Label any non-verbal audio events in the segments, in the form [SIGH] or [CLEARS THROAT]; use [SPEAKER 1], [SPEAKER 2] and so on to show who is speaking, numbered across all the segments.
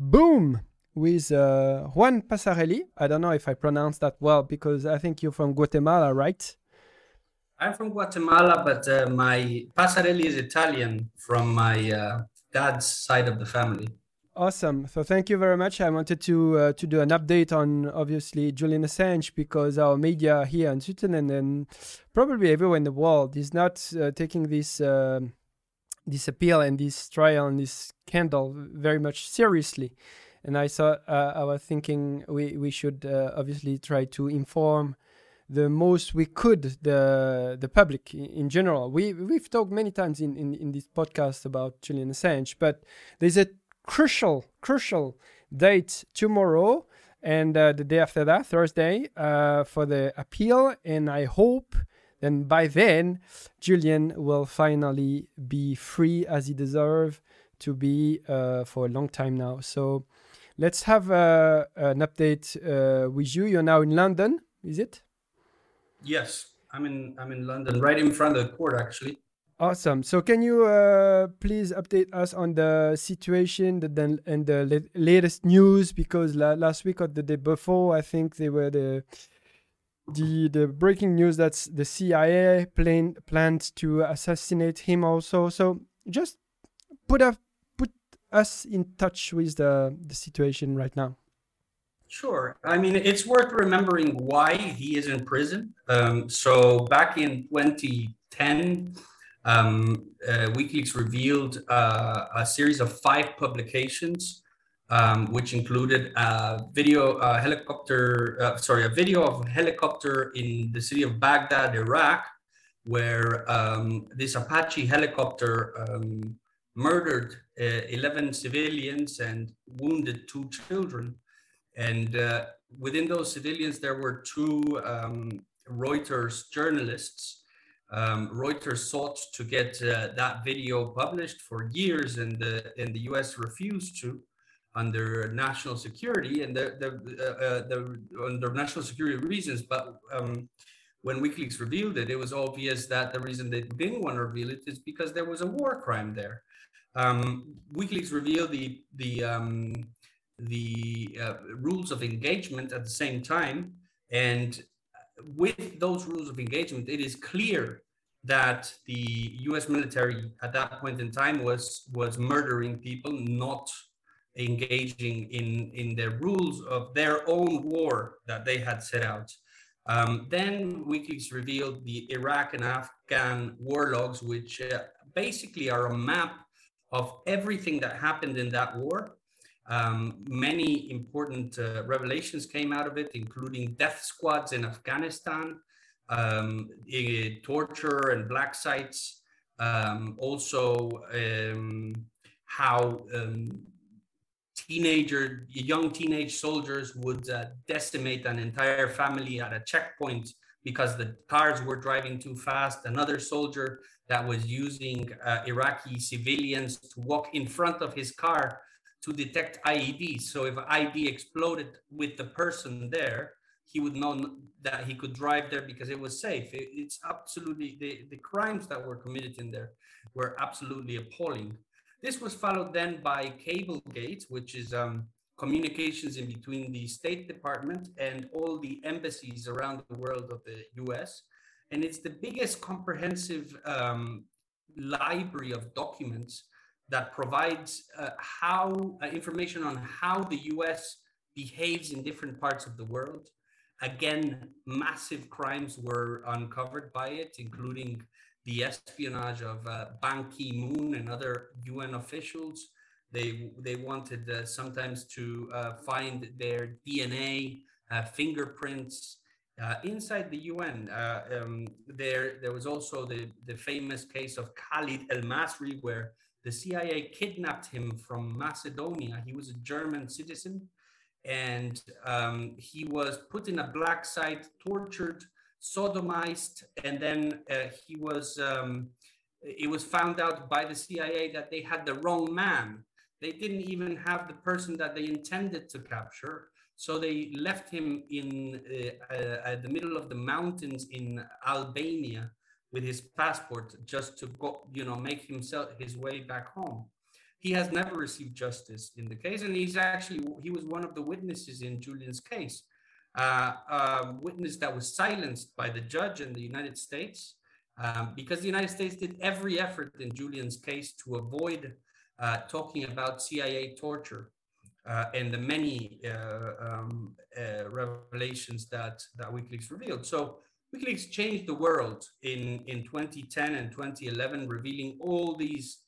[SPEAKER 1] Boom with uh, Juan Passarelli. I don't know if I pronounced that well because I think you're from Guatemala, right?
[SPEAKER 2] I'm from Guatemala, but uh, my Passarelli is Italian from my uh, dad's side of the family.
[SPEAKER 1] Awesome. So thank you very much. I wanted to uh, to do an update on obviously Julian Assange because our media here in Switzerland and probably everywhere in the world is not uh, taking this uh, this appeal and this trial and this scandal very much seriously. And I thought uh, I was thinking we we should uh, obviously try to inform the most we could the the public in, general. We we've talked many times in, in, in this podcast about Julian Assange, but there's a crucial, crucial date tomorrow and uh, the day after that, Thursday, uh, for the appeal. And I hope then by then, Julian will finally be free as he deserves to be uh, for a long time now. So let's have uh, an update uh, with you. You're now in London, is it?
[SPEAKER 2] Yes, I'm in. I'm in London, right in front of the court, actually.
[SPEAKER 1] Awesome. So, can you uh, please update us on the situation the, and the latest news? Because la- last week or the day before, I think they were the the the breaking news that the CIA plan planned to assassinate him also. So, just put up put us in touch with the the situation right now.
[SPEAKER 2] Sure. I mean, it's worth remembering why he is in prison. Um, so back in 2010 um, uh, WikiLeaks revealed uh, a series of five publications, um, which included a video helicopter, uh, sorry, a video of a helicopter in the city of Baghdad, Iraq, where um, this Apache helicopter um, murdered uh, 11 civilians and wounded two children. And uh, within those civilians, there were two um, Reuters journalists um, Reuters sought to get uh, that video published for years, and the and the U.S. refused to, under national security and the the, uh, uh, the under national security reasons. But um, when WikiLeaks revealed it, it was obvious that the reason they didn't want to reveal it is because there was a war crime there. Um, WikiLeaks revealed the the um, the uh, rules of engagement at the same time, and with those rules of engagement, it is clear that the U.S. military at that point in time was was murdering people, not engaging in in the rules of their own war that they had set out. Um, then WikiLeaks revealed the Iraq and Afghan war logs, which uh, basically are a map of everything that happened in that war. Um, many important uh, revelations came out of it, including death squads in Afghanistan, um, torture and black sites. Um, also, um, how um, teenager, young teenage soldiers would uh, decimate an entire family at a checkpoint because the cars were driving too fast. Another soldier that was using uh, Iraqi civilians to walk in front of his car to detect IEDs. So if IED exploded with the person there, he would know that he could drive there because it was safe. It, it's absolutely the, the crimes that were committed in there were absolutely appalling. This was followed then by Cablegate, which is um, communications in between the State Department and all the embassies around the world of the US. And it's the biggest comprehensive um, library of documents that provides uh, how uh, information on how the US behaves in different parts of the world. Again, massive crimes were uncovered by it, including the espionage of uh, Ban Ki moon and other UN officials. They, they wanted uh, sometimes to uh, find their DNA, uh, fingerprints, uh, inside the UN, um, there there was also the, the famous case of Khalid El Masri, where the CIA kidnapped him from Macedonia. He was a German citizen and um, he was put in a black site, tortured, sodomized, and then uh, he was. Um, it was found out by the CIA that they had the wrong man. They didn't even have the person that they intended to capture. So they left him in uh, uh, the middle of the mountains in Albania with his passport just to go, you know, make himself his way back home. he has never received justice in the case, and he's actually he was one of the witnesses in Julian's case, a witness that was silenced by the judge in the United States um, because the United States did every effort in Julian's case to avoid uh, talking about CIA torture uh, and the many uh, um, uh, revelations that that WikiLeaks revealed. So WikiLeaks changed the world in in 2010 and 2011, revealing all these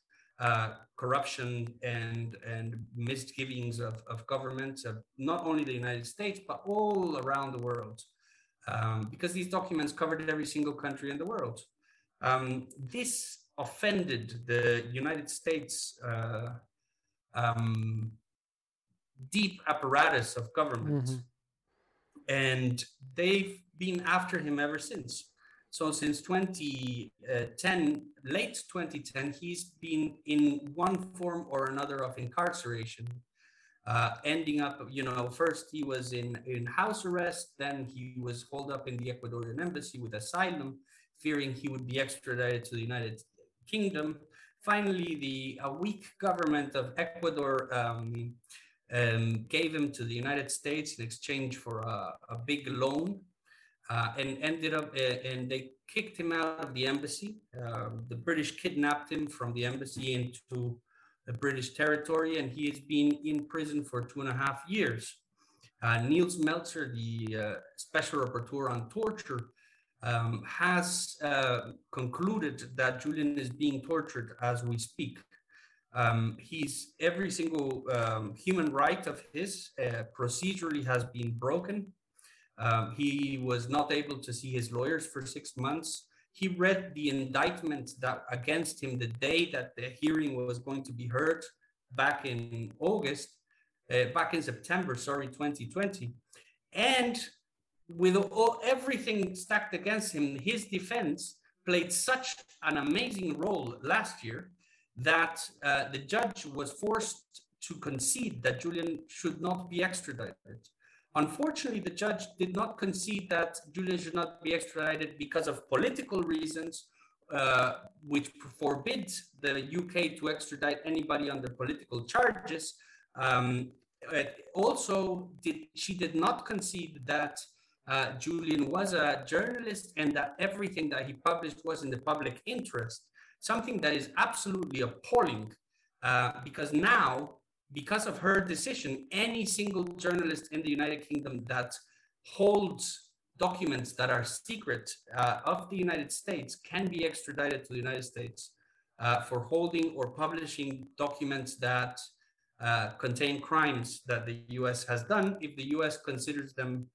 [SPEAKER 2] uh, corruption and and misgivings of, of governments of not only the United States but all around the world, um, because these documents covered every single country in the world. Um, this offended the United States uh, um, deep apparatus of government, mm-hmm. and they've been after him ever since. So since 2010, late 2010, he's been in one form or another of incarceration, uh, ending up, you know, first he was in, in house arrest, then he was holed up in the Ecuadorian embassy with asylum, fearing he would be extradited to the United Kingdom. Finally, the a weak government of Ecuador um, um, gave him to the United States in exchange for a, a big loan uh, and ended up uh, and they kicked him out of the embassy. Um, the British kidnapped him from the embassy into the British territory, and he has been in prison for two and a half years. Uh, Nils Melzer, the uh, special rapporteur on torture, um, has uh, concluded that Julian is being tortured as we speak. Um, he's every single um, human right of his uh, procedurally has been broken. Um, he was not able to see his lawyers for six months. He read the indictment that against him the day that the hearing was going to be heard back in August, uh, back in September, sorry, 2020. And with all, everything stacked against him, his defense played such an amazing role last year that uh, the judge was forced to concede that Julian should not be extradited. Unfortunately, the judge did not concede that Julian should not be extradited because of political reasons, uh, which forbids the UK to extradite anybody under political charges. Um, also, did, she did not concede that uh, Julian was a journalist and that everything that he published was in the public interest, something that is absolutely appalling uh, because now because of her decision, any single journalist in the United Kingdom that holds documents that are secret uh, of the United States can be extradited to the United States uh, for holding or publishing documents that uh, contain crimes that the US has done if the US considers them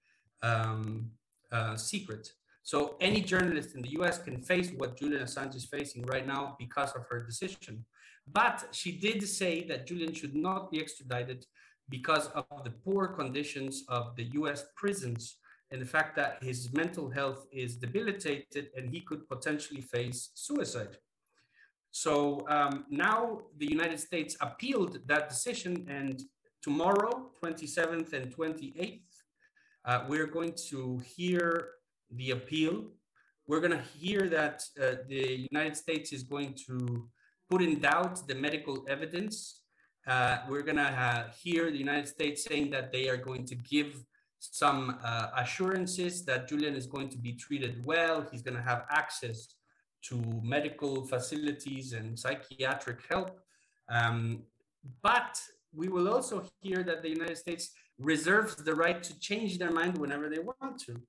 [SPEAKER 2] um, uh, secret. So any journalist in the US can face what Julian Assange is facing right now because of her decision. But she did say that Julian should not be extradited because of the poor conditions of the US prisons and the fact that his mental health is debilitated and he could potentially face suicide. So um, now the United States appealed that decision, and tomorrow, 27th and 28th, uh, we're going to hear the appeal. We're going to hear that uh, the United States is going to put in doubt the medical evidence. Uh, we're going to hear the United States saying that they are going to give some uh, assurances that Julian is going to be treated well. He's going to have access to medical facilities and psychiatric help. Um, but we will also hear that the United States reserves the right to change their mind whenever they want to.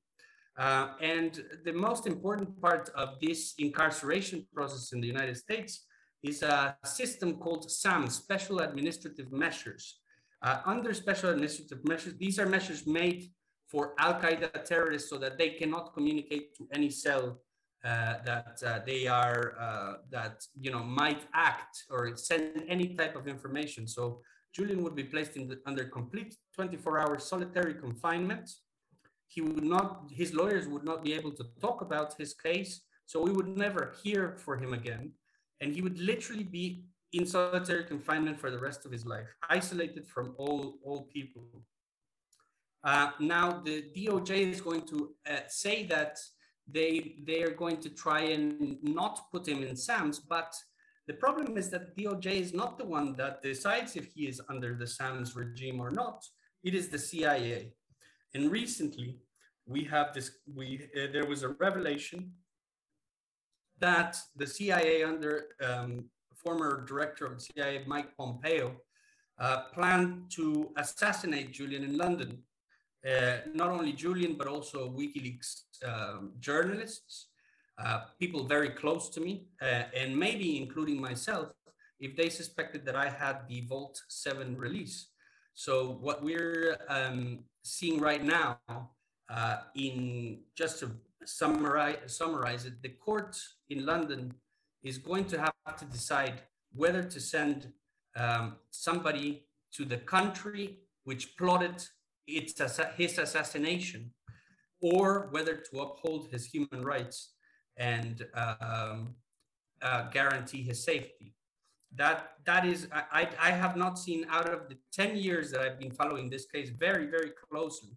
[SPEAKER 2] Uh, and the most important part of this incarceration process in the United States is a system called SAM, Special Administrative Measures. Uh, under special administrative measures, these are measures made for Al Qaeda terrorists so that they cannot communicate to any cell uh, that uh, they are uh, that you know might act or send any type of information. So Julian would be placed the, under complete 24-hour solitary confinement. He would not, his lawyers would not be able to talk about his case, so we would never hear for him again and he would literally be in solitary confinement for the rest of his life, isolated from all, all people. Uh, now, the DOJ is going to uh, say that they, they are going to try and not put him in SAMS, but The problem is that DOJ is not the one that decides if he is under the SAMS regime or not. It is the CIA. And recently, we have this. We uh, there was a revelation that the CIA under um, former director of the CIA Mike Pompeo uh, planned to assassinate Julian in London. Uh, not only Julian, but also WikiLeaks um, journalists, uh, people very close to me, uh, and maybe including myself, if they suspected that I had the Vault 7 release. So, what we're um, seeing right now, uh, in just to summarize, summarize it, the court in London is going to have to decide whether to send um, somebody to the country which plotted its, his assassination, or whether to uphold his human rights and um, uh, guarantee his safety. That that is, I, I have not seen out of the 10 years that I've been following this case very, very closely.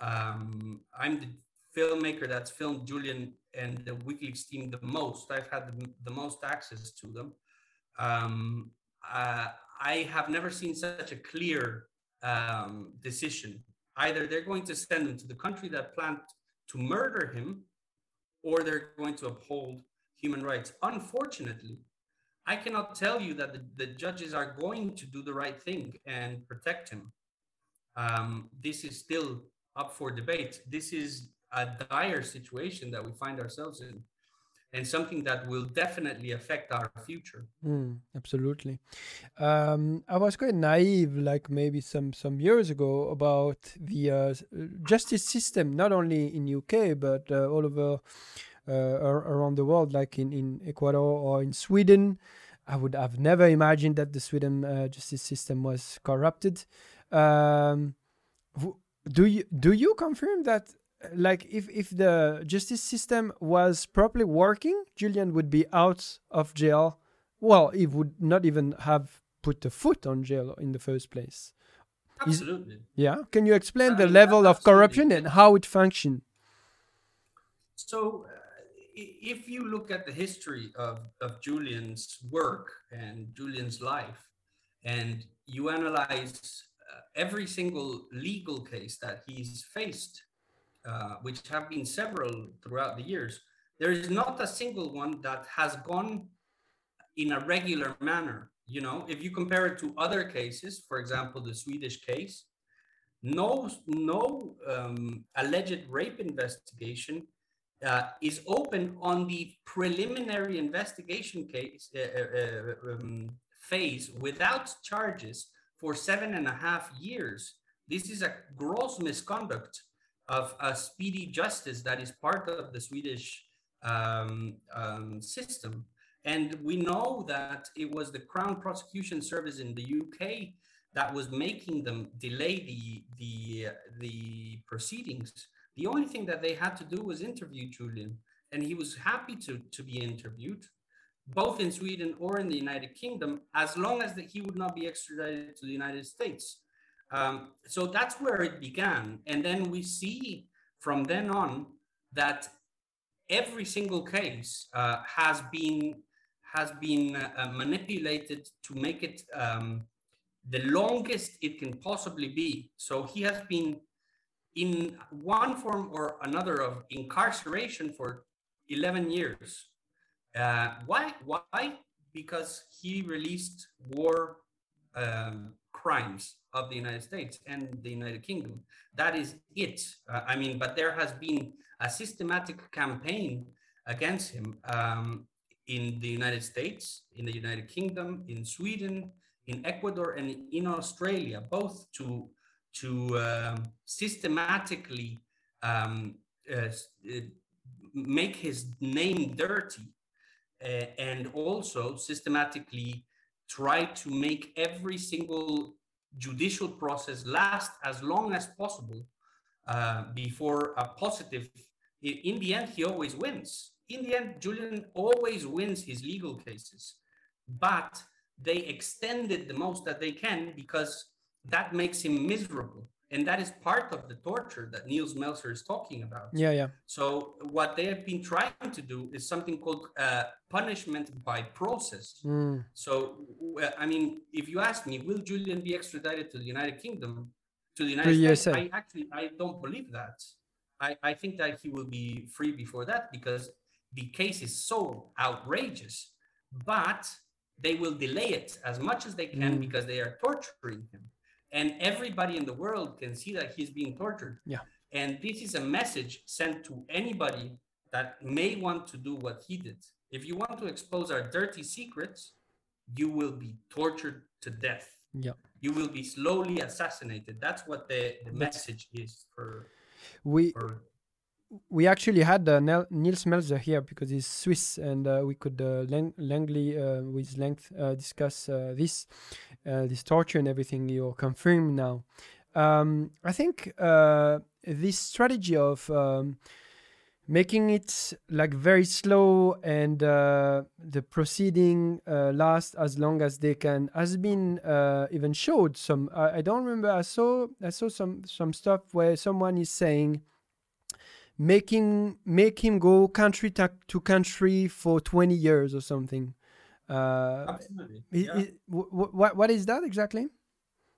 [SPEAKER 2] Um, I'm the filmmaker that's filmed Julian and the WikiLeaks team the most. I've had the, the most access to them. Um, uh, I have never seen such a clear um, decision. Either they're going to send him to the country that planned to murder him, or they're going to uphold human rights. Unfortunately, I cannot tell you that the, the judges are going to do the right thing and protect him. Um, this is still up for debate. This is a dire situation that we find ourselves in and something that will definitely affect our future.
[SPEAKER 1] Mm, absolutely. Um, I was quite naive, like maybe some some years ago, about the uh, justice system, not only in UK but uh, all over uh, around the world, like in in Ecuador or in Sweden. I would have never imagined that the Sweden uh, justice system was corrupted. Um, do you do you confirm that like if if the justice system was properly working, Julian would be out of jail. Well, he would not even have put a foot on jail in the first place.
[SPEAKER 2] Absolutely. Is,
[SPEAKER 1] yeah. Can you explain I the mean, level of corruption and how it functioned?
[SPEAKER 2] So, uh, if you look at the history of, of Julian's work and Julian's life, and you analyze uh, every single legal case that he's faced uh, which have been several throughout the years, there is not a single one that has gone in a regular manner. You know, if you compare it to other cases, for example, the Swedish case, no, no um, alleged rape investigation uh, is open on the preliminary investigation case uh, uh, uh um, phase without charges for seven and a half years. This is a gross misconduct of a speedy justice that is part of the Swedish um, um, system. And we know that it was the Crown Prosecution Service in the UK that was making them delay the, the, the proceedings. The only thing that they had to do was interview Julian, and he was happy to, to be interviewed, both in Sweden or in the United Kingdom, as long as that he would not be extradited to the United States. Um, so that's where it began. And then we see from then on that every single case uh, has been has been uh, manipulated to make it um, the longest it can possibly be. So he has been in one form or another of incarceration for 11 years. Uh, why? Why? Because he released war um, crimes of the United States and the United Kingdom. That is it. Uh, I mean, but there has been a systematic campaign against him um, in the United States, in the United Kingdom, in Sweden, in Ecuador, and in Australia, both to to um, systematically um, uh, uh make his name dirty, uh, and also systematically try to make every single judicial process last as long as possible uh, before a positive. In the end, he always wins. In the end, Julian always wins his legal cases, but they extend it the most that they can because that makes him miserable. And that is part of the torture that Nils Melzer is talking about.
[SPEAKER 1] Yeah, yeah.
[SPEAKER 2] So what they have been trying to do is something called uh, punishment by process.
[SPEAKER 1] Mm.
[SPEAKER 2] So I mean, if you ask me, will Julian be extradited to the United Kingdom, to the United States? I actually I don't believe that. I, I think that he will be free before that because the case is so outrageous. But they will delay it as much as they can
[SPEAKER 1] Mm.
[SPEAKER 2] because they are torturing him and everybody in the world can see that he's being tortured.
[SPEAKER 1] Yeah.
[SPEAKER 2] And this is a message sent to anybody that may want to do what he did. If you want to expose our dirty secrets, you will be tortured to death.
[SPEAKER 1] Yeah.
[SPEAKER 2] You will be slowly assassinated. That's what the, the message is for,
[SPEAKER 1] We
[SPEAKER 2] for
[SPEAKER 1] we actually had uh, Nel- Nils Melzer here because he's Swiss, and uh, we could uh, lang- langly, uh, with length, uh, discuss uh, this, uh, this torture and everything you're confirmed now. Um, I think this strategy of um, making it like very slow and the proceeding last as long as they can has been even showed some. I, I don't remember. I saw I saw some some stuff where someone is saying make him make him go country to, country for 20 years or something uh
[SPEAKER 2] absolutely. yeah.
[SPEAKER 1] i- wh- wh- what, what is that exactly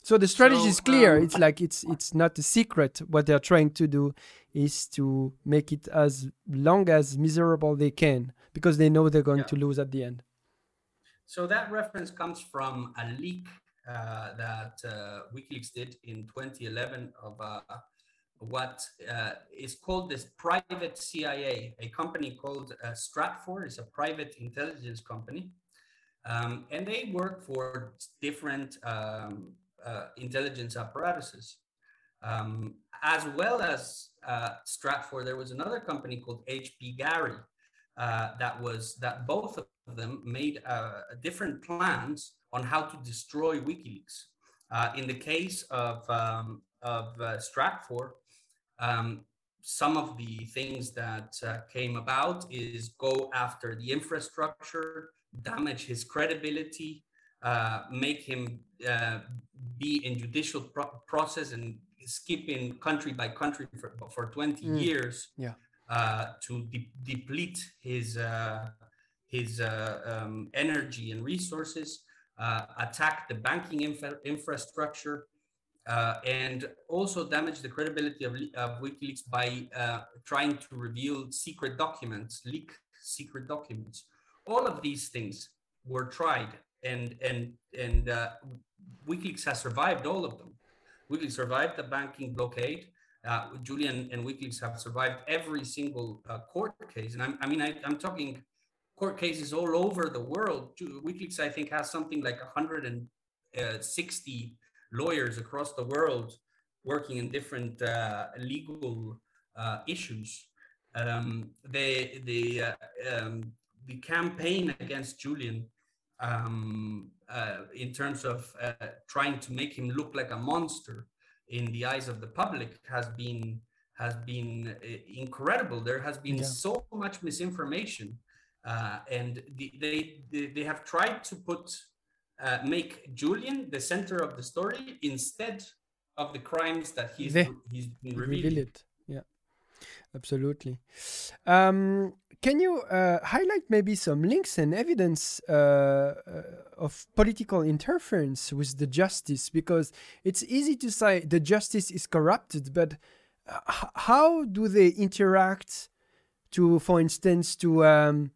[SPEAKER 1] so the strategy
[SPEAKER 2] So,
[SPEAKER 1] is clear
[SPEAKER 2] um,
[SPEAKER 1] it's like it's it's not a secret what they're trying to do is to make it as long as miserable they can because they know they're going
[SPEAKER 2] Yeah.
[SPEAKER 1] to lose at the end
[SPEAKER 2] So that reference comes from a leak uh, that uh, WikiLeaks did in 2011 of uh, what uh, is called this private CIA, a company called uh, Stratfor, is a private intelligence company. Um, and they work for different um, uh, intelligence apparatuses. Um, as well as uh, Stratfor, there was another company called HBGary uh, that was that both of them made uh, different plans on how to destroy WikiLeaks. Uh, in the case of um, of uh, Stratfor, um, some of the things that uh, came about is go after the infrastructure, damage his credibility, uh, make him uh, be in judicial pro- process and skip in country by country for, for 20
[SPEAKER 1] Mm.
[SPEAKER 2] years
[SPEAKER 1] Yeah.
[SPEAKER 2] uh, to de- deplete his uh, his uh, um, energy and resources, uh, attack the banking infra- infrastructure, uh, and also damage the credibility of, of WikiLeaks by uh, trying to reveal secret documents, leak secret documents. All of these things were tried, and and and uh, WikiLeaks has survived all of them. WikiLeaks survived the banking blockade. Uh, Julian and WikiLeaks have survived every single uh, court case, and I'm, I mean, I, I'm talking court cases all over the world. WikiLeaks, I think, has something like 160 lawyers across the world working in different uh, legal uh, issues. Um, the the uh, um, the campaign against Julian um, uh, in terms of uh, trying to make him look like a monster in the eyes of the public has been has been uh, incredible. There has been
[SPEAKER 1] Yeah.
[SPEAKER 2] so much misinformation, uh, and the, they, they they have tried to put uh, make Julian the center of the story instead of the crimes that he's
[SPEAKER 1] They-
[SPEAKER 2] he's been
[SPEAKER 1] reveal
[SPEAKER 2] revealing.
[SPEAKER 1] Yeah, absolutely. Um, can you uh, highlight maybe some links and evidence uh, uh, of political interference with the justice? Because it's easy to say the justice is corrupted, but uh, how do they interact? To, for instance, to um,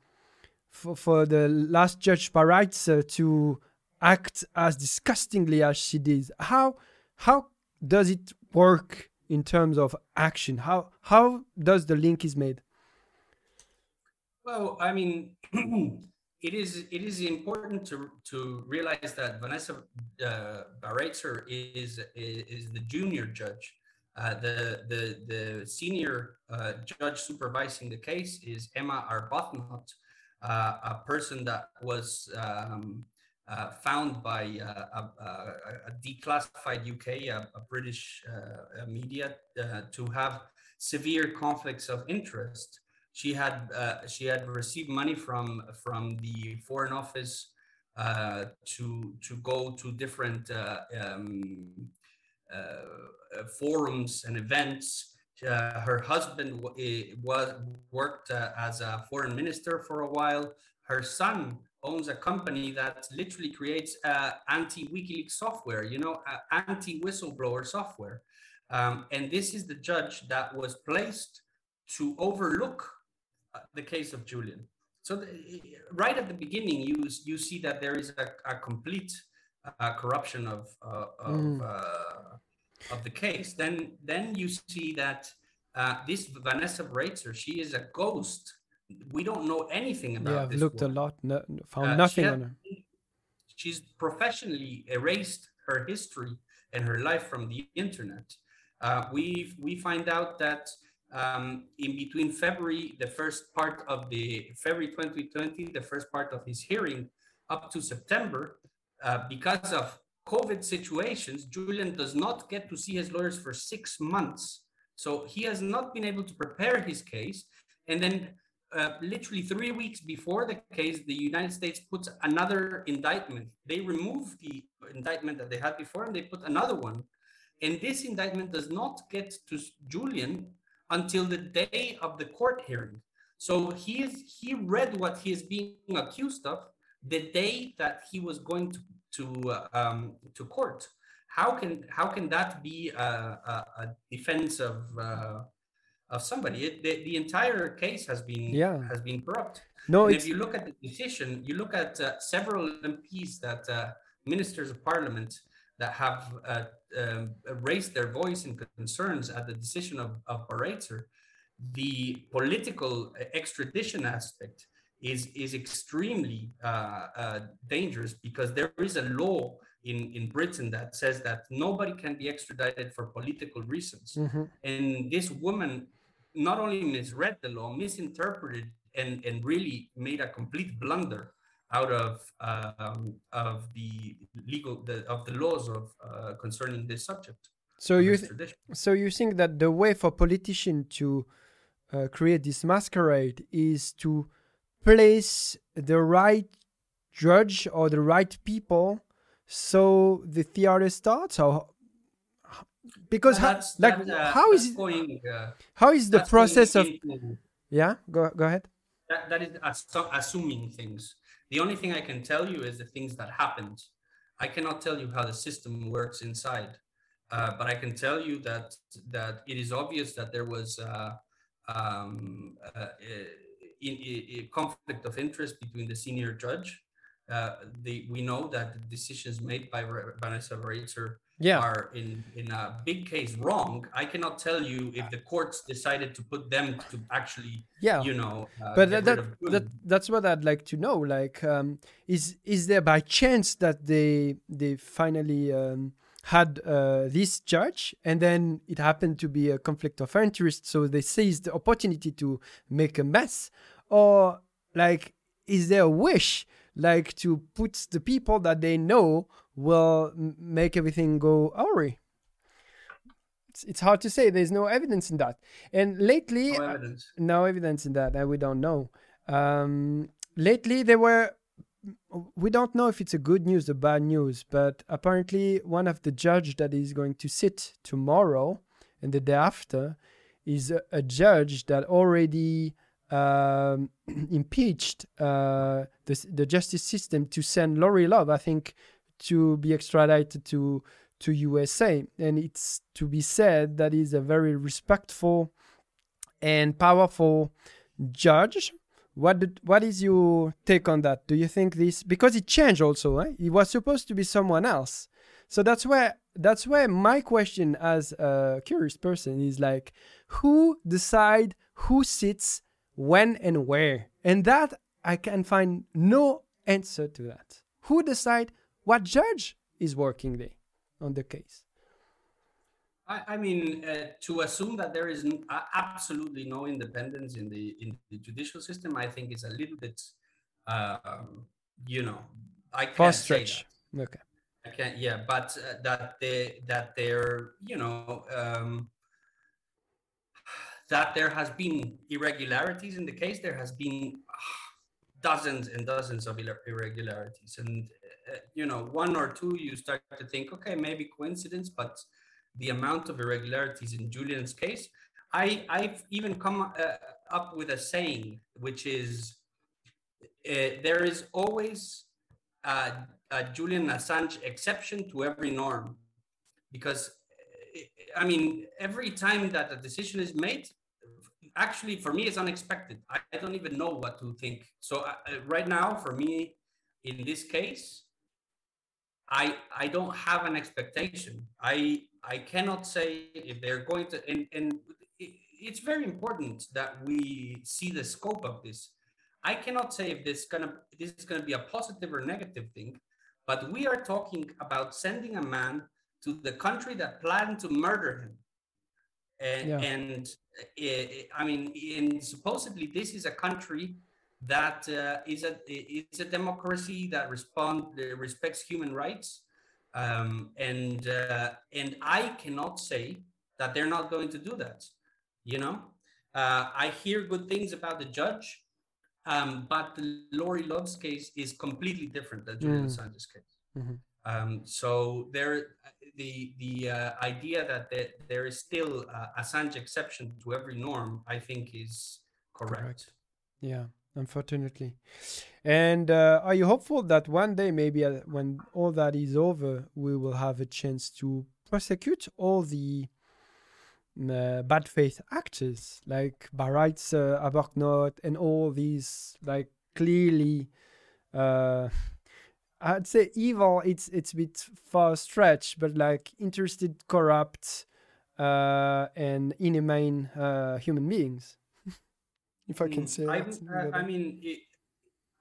[SPEAKER 1] for, for the last judge Baraitser to act as disgustingly as she did. How how does it work in terms of action? How how does the link is made?
[SPEAKER 2] Well, I mean, [CLEARS THROAT] it is it is important to to realize that Vanessa uh, Baraitser is, is is the junior judge. Uh, the the the senior uh, judge supervising the case is Emma Arbuthnot, uh, a person that was um, uh, found by uh, a, a, declassified UK, a, a British uh, media, uh, to have severe conflicts of interest she had she had received money from from the foreign office to to go to different um, forums and events. Uh, her husband was worked uh, as a foreign minister for a while. Her son owns a company that literally creates uh, anti-WikiLeaks software, you know, uh, anti-whistleblower software. Um, and this is the judge that was placed to overlook uh, the case of Julian. So the, right at the beginning, you you see that there is a, a complete uh, corruption of uh, of, mm. Uh, of the case. Then then you see that uh, this Vanessa Baraitser, she is a ghost we don't know anything about
[SPEAKER 1] yeah, I've
[SPEAKER 2] this
[SPEAKER 1] looked woman. a lot, no, found uh, nothing on her.
[SPEAKER 2] She's professionally erased her history and her life from the internet. Uh, we we find out that um, in between February, the first part of the February 2020, the first part of his hearing, up to September, uh, because of COVID situations, Julian does not get to see his lawyers for six months. So he has not been able to prepare his case. And then uh, literally three weeks before the case, the United States puts another indictment. They remove the indictment that they had before and they put another one. And this indictment does not get to Julian until the day of the court hearing. So he is he read what he is being accused of the day that he was going to to uh, um, to court. How can how can that be a, a, a defense of uh, of somebody. It, the, the entire case has been yeah. has been corrupt. No, if you look at the decision, you look at uh, several MPs that uh, ministers of parliament that have uh, um, raised their voice and concerns at the decision of, of Baraitser. The political extradition aspect is is extremely uh, uh, dangerous because there is a law in, in Britain that says that nobody can be extradited for political reasons. Mm-hmm. And this woman not only misread the law, misinterpreted and, and really made a complete blunder out of um, of the legal the, of the laws of uh, concerning this subject.
[SPEAKER 1] So you th- so you think that the way for politicians to uh, create this masquerade is to place the right judge or the right people so the theater starts or because how, like that, uh, how is going, uh, how is the process of into, yeah go go ahead.
[SPEAKER 2] That, that is assuming things. The only thing i can tell you is the things that happened. I cannot tell you how the system works inside uh, but i can tell you that that it is obvious that there was uh, um, uh, in, in, conflict of interest between the senior judge uh, the, we know that the decisions made by Vanessa Baraitser yeah. are in in a big case wrong i cannot tell you if the courts decided to put them to actually yeah. you know
[SPEAKER 1] uh, but that, that, that, that's what i'd like to know like um, is is there by chance that they they finally um, had uh, this judge and then it happened to be a conflict of interest so they seized the opportunity to make a mess? Or like is there a wish like to put the people that they know will make everything go awry. It's, it's hard to say. There's no evidence in that. And lately,
[SPEAKER 2] no evidence,
[SPEAKER 1] uh, no evidence in that, and we don't know. Um, lately, there were. We don't know if it's a good news or bad news, but apparently, one of the judge that is going to sit tomorrow and the day after is a, a judge that already um, [CLEARS THROAT] impeached uh, the, the justice system to send Lauri Love, I think, to be extradited to to USA. And it's to be said that he's a very respectful and powerful judge. What did, what is your take on that? Do you think this because it changed also? Eh? It was supposed to be someone else. So that's where that's where my question as a curious person is like who decide who sits when and where? And that I can find no answer to that. Who decide what judge is working there on the case?
[SPEAKER 2] I, I mean, uh, to assume that there is n- absolutely no independence in the in the judicial system, I think is a little bit, um, you know, I can't stretch.
[SPEAKER 1] Okay.
[SPEAKER 2] I can't. Yeah, but uh, that they that they're you know um, that there has been irregularities in the case. There has been dozens and dozens of irregularities, and uh, you know, one or two, you start to think, okay, maybe coincidence, but the amount of irregularities in Julian's case, I, I've even come uh, up with a saying, which is uh, there is always a, a Julian Assange exception to every norm. Because, I mean, every time that a decision is made, actually for me it's unexpected. I, I don't even know what to think. So uh, right now for me in this case i i don't have an expectation. I i cannot say if they're going to and and it's very important that we see the scope of this. I cannot say if this gonna this is going to be a positive or negative thing but we are talking about sending a man to the country that planned to murder him and, yeah. and it, I mean, in supposedly this is a country that uh, is a is a democracy that respond uh, respects human rights, um, and uh, and I cannot say that they're not going to do that. You know, uh, I hear good things about the judge, um, but the Lauri Love's case is completely different than Julian mm. Assange's case. Mm-hmm. Um, so there, the the uh, idea that the, there is still a Assange exception to every norm, I think, is correct. correct.
[SPEAKER 1] Yeah, unfortunately. And uh, are you hopeful that one day, maybe uh, when all that is over, we will have a chance to prosecute all the uh, bad faith actors like Baraitser, Arbuthnot, and all these like clearly uh, I'd say evil. It's it's a bit far stretch, but like interested, corrupt, uh, and inhumane uh, human beings. [LAUGHS] if I can mm, say
[SPEAKER 2] I, that. I, I mean, it,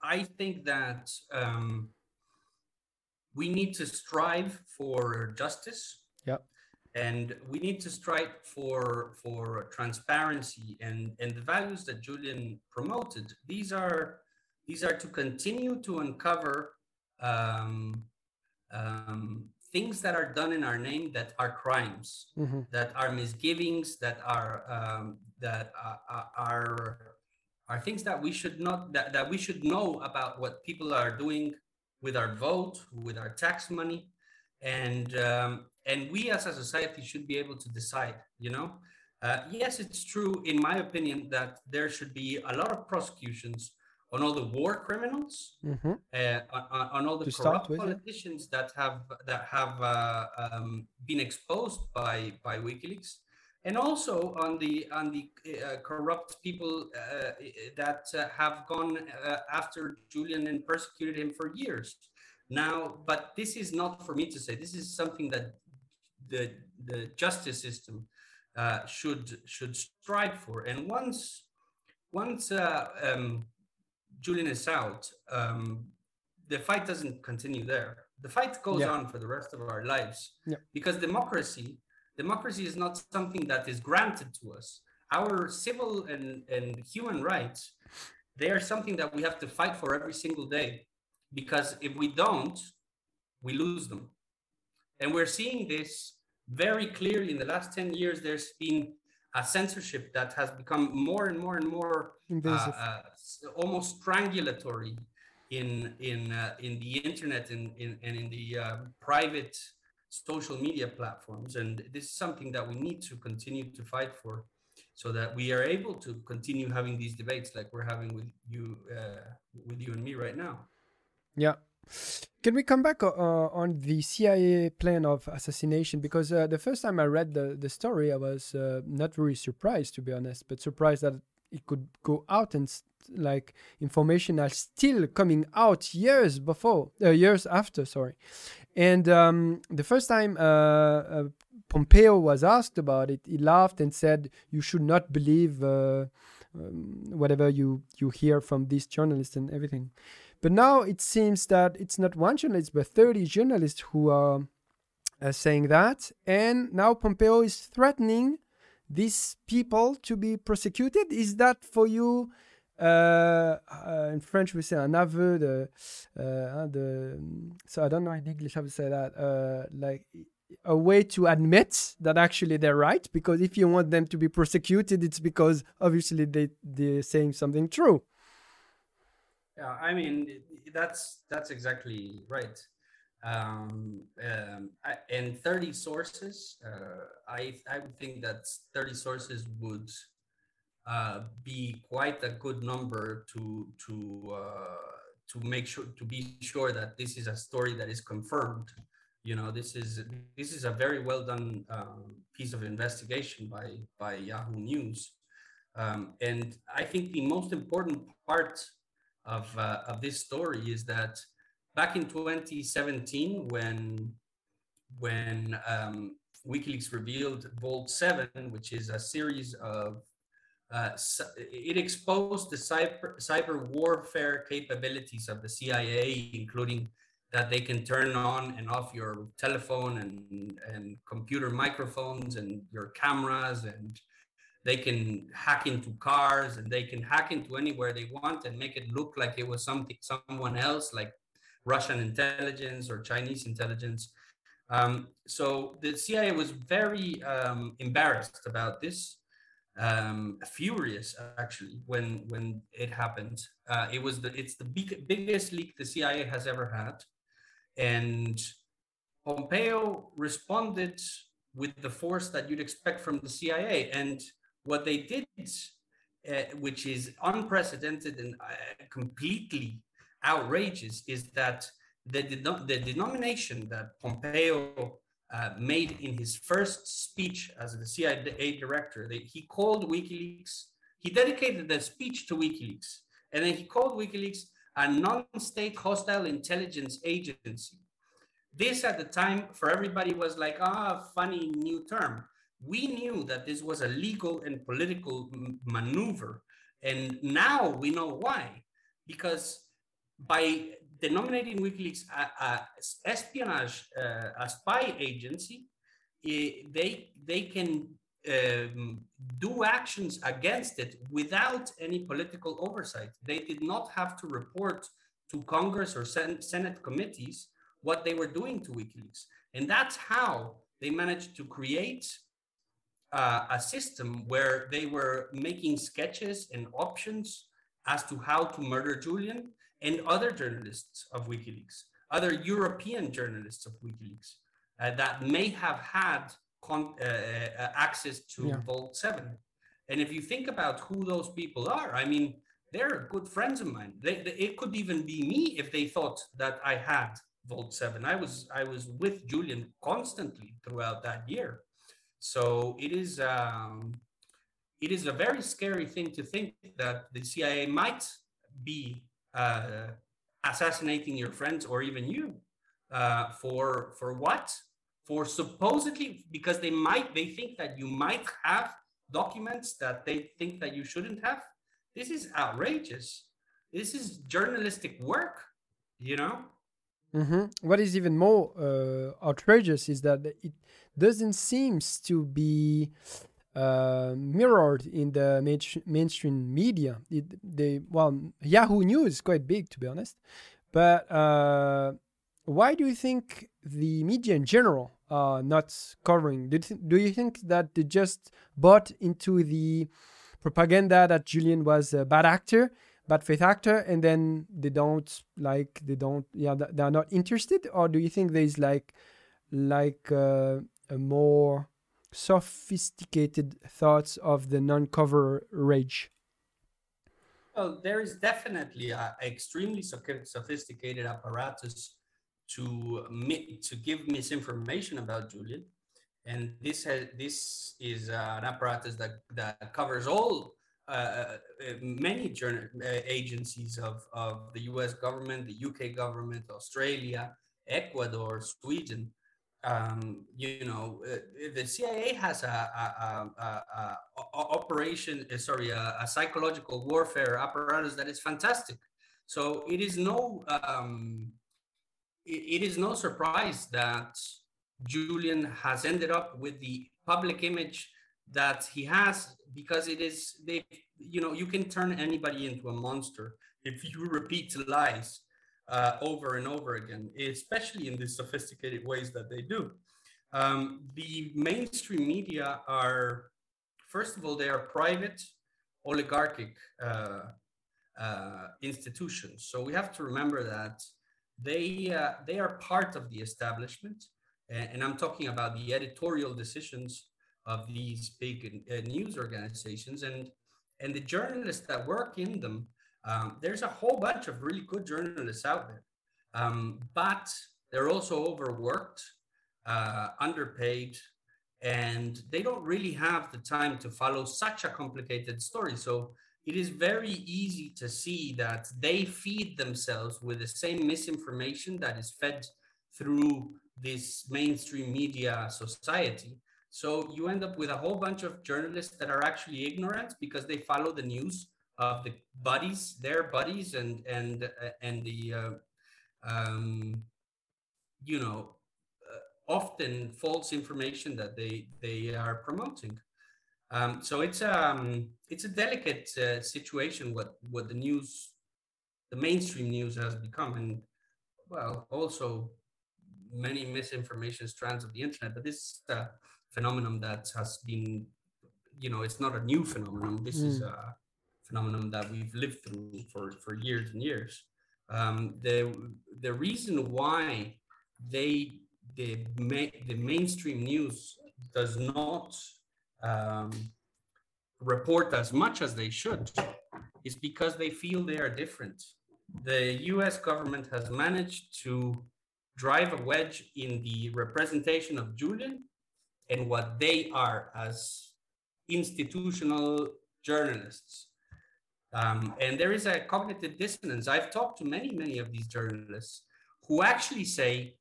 [SPEAKER 2] I think that um, we need to strive for justice.
[SPEAKER 1] Yeah.
[SPEAKER 2] And we need to strive for for transparency and and the values that Julian promoted. These are these are to continue to uncover um, um, things that are done in our name that are crimes, mm-hmm. that are misgivings, that are um, that are, are are things that we should not that, that we should know about what people are doing with our vote, with our tax money, and um, and we as a society should be able to decide. You know, uh, yes, it's true in my opinion that there should be a lot of prosecutions on all the war criminals, mm-hmm. uh, on, on, all the to corrupt politicians it. that have that have uh, um, been exposed by by WikiLeaks, and also on the on the uh, corrupt people uh, that uh, have gone uh, after Julian and persecuted him for years. Now, but this is not for me to say. This is something that the the justice system should should strive for. And once once um, Julian is out, um, the fight doesn't continue there. The fight goes yeah. on for the rest of our lives yeah. because democracy, democracy is not something that is granted to us. Our civil and, and human rights, they are something that we have to fight for every single day because if we don't, we lose them. And we're seeing this very clearly in the last 10 years. There's been a censorship that has become more and more and more uh, uh, almost strangulatory in in uh, in the internet and in, and in the uh, private social media platforms. And this is something that we need to continue to fight for so that we are able to continue having these debates like we're having with you uh, with you and me right now.
[SPEAKER 1] Yeah can we come back uh, on the CIA plan of assassination? Because uh, the first time I read the, the story, I was uh, not really surprised, to be honest, but surprised that it could go out and like information are still coming out years before, uh, years after, sorry. And um, the first time uh, uh, Pompeo was asked about it, he laughed and said, "You should not believe um, whatever you you hear from these journalists and everything." But now it seems that it's not one journalist, but 30 journalists who are uh, saying that. And now Pompeo is threatening these people to be prosecuted. Is that for you? Uh, uh, in French, we say un aveu de, uh, de, so I don't know in English how to say that. Uh, like a way to admit that actually they're right, because if you want them to be prosecuted, it's because obviously they they're saying something true.
[SPEAKER 2] Yeah, I mean that's that's exactly right. um, um, and 30 sources. Uh, I, I would think that 30 sources would uh, be quite a good number to to uh, to make sure to be sure that this is a story that is confirmed. You know, this is this is a very well done um, piece of investigation by by Yahoo News, um, and I think the most important part of uh, of this story is that back in 2017 when when um, WikiLeaks revealed Vault 7, which is a series of uh, it exposed the cyber, cyber warfare capabilities of the CIA, including that they can turn on and off your telephone and, and computer microphones and your cameras and they can hack into cars and they can hack into anywhere they want and make it look like it was something someone else like Russian intelligence or Chinese intelligence. Um, so the CIA was very um, embarrassed about this, um, furious actually when when it happened. Uh, it was the it's the big, biggest leak the CIA has ever had, and Pompeo responded with the force that you'd expect from the CIA. And what they did, uh, which is unprecedented and uh, completely outrageous is that the, the denomination that Pompeo uh, made in his first speech as the CIA director, he called WikiLeaks, he dedicated the speech to WikiLeaks, and then he called WikiLeaks a non-state hostile intelligence agency. This at the time for everybody was like, ah, funny new term. We knew that this was a legal and political maneuver. And now we know why. Because by denominating WikiLeaks a, a espionage, uh, a spy agency, it, they they can um, do actions against it without any political oversight. They did not have to report to Congress or Sen- Senate committees what they were doing to WikiLeaks, and that's how they managed to create uh, a system where they were making sketches and options as to how to murder Julian and other journalists of WikiLeaks, other European journalists of WikiLeaks uh, that may have had con- uh, uh, access to yeah. Vault 7. And if you think about who those people are, I mean, they're good friends of mine. They, they, it could even be me if they thought that I had Vault 7. I was I was with Julian constantly throughout that year. So it is um, it is a very scary thing to think that the CIA might be uh, assassinating your friends or even you uh, for for what? For supposedly because they might they think that you might have documents that they think that you shouldn't have. This is outrageous. This is journalistic work, you know.
[SPEAKER 1] Mm-hmm. What is even more uh, outrageous is that it doesn't seem to be uh, mirrored in the main- mainstream media. It, they well, Yahoo News is quite big to be honest, but uh, why do you think the media in general are not covering? Do you, th- do you think that they just bought into the propaganda that Julian was a bad actor, bad faith actor, and then they don't like they don't yeah they're not interested, or do you think there's like like uh, a more sophisticated thoughts of the non-cover rage?
[SPEAKER 2] Well, there is definitely an extremely sophisticated apparatus to to give misinformation about Julian, and this has this is an apparatus that that covers all uh, uh many journal, uh, agencies of, of the U.S. government, the U.K. government, Australia, Ecuador, Sweden, um, you know, uh, the CIA has a, a, a, a operation, uh, sorry, a, psychological warfare apparatus that is fantastic. So it is no, um, it, it is no surprise that Julian has ended up with the public image that he has because it is they, you know, you can turn anybody into a monster if you repeat lies uh, over and over again, especially in the sophisticated ways that they do. Um, the mainstream media are, first of all, they are private, oligarchic uh, uh, institutions. So we have to remember that they uh, they are part of the establishment, and, I'm talking about the editorial decisions of these big uh, news organizations and and the journalists that work in them. Um, there's a whole bunch of really good journalists out there, um, but they're also overworked, uh, underpaid, and they don't really have the time to follow such a complicated story. So it is very easy to see that they feed themselves with the same misinformation that is fed through this mainstream media society. So you end up with a whole bunch of journalists that are actually ignorant because they follow the news of the buddies, their buddies, and and uh, and the uh, um, you know uh, often false information that they they are promoting. Um, so it's um it's a delicate uh, situation what what the news, the mainstream news has become, and well also many misinformation strands of the internet. But this phenomenon that has been, you know, it's not a new phenomenon. This mm. is a phenomenon that we've lived through for for years and years. Um, the the reason why they the the mainstream news does not um, report as much as they should is because they feel they are different. The US government has managed to drive a wedge in the representation of Julian and what they are as institutional journalists. Um, and there is a cognitive dissonance. I've talked to many, many of these journalists who actually say,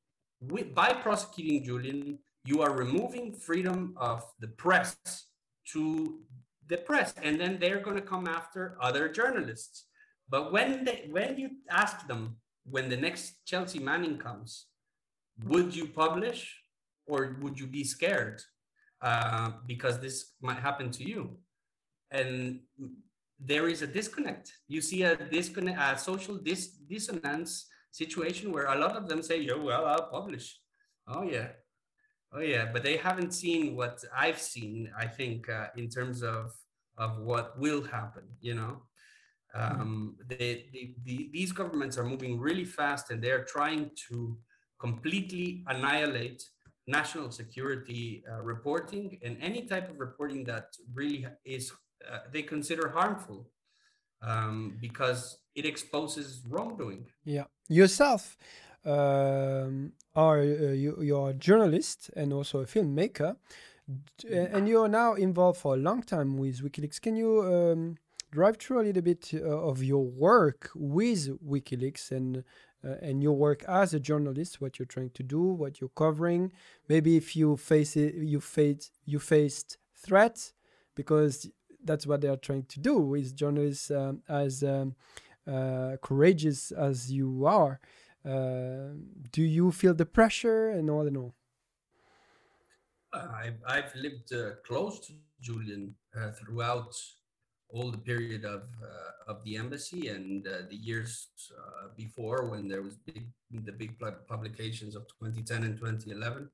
[SPEAKER 2] by prosecuting Julian, you are removing freedom of the press to the press, and then they're going to come after other journalists. But when they, when you ask them when the next Chelsea Manning comes, would you publish or would you be scared uh, because this might happen to you? And there is a disconnect. You see a disconnect, a social dis- dissonance situation where a lot of them say, "Yeah, well, I'll publish." Oh yeah, oh yeah, but they haven't seen what I've seen. I think uh, in terms of of what will happen. You know, um, they, they, the, these governments are moving really fast, and they're trying to completely annihilate national security uh, reporting and any type of reporting that really is uh, they consider harmful um, because it exposes wrongdoing.
[SPEAKER 1] Yeah, yourself um, are uh, you, you're a journalist and also a filmmaker, and you are now involved for a long time with WikiLeaks. Can you um, drive through a little bit uh, of your work with WikiLeaks and uh, and your work as a journalist, what you're trying to do, what you're covering? Maybe if you face it, you faced you faced threats because that's what they are trying to do with journalists um, as um, uh, courageous as you are. Uh, do you feel the pressure and all and all?
[SPEAKER 2] I've, I've lived uh, close to Julian uh, throughout all the period of uh, of the embassy and uh, the years uh, before when there was big the big publications of 2010 and 2011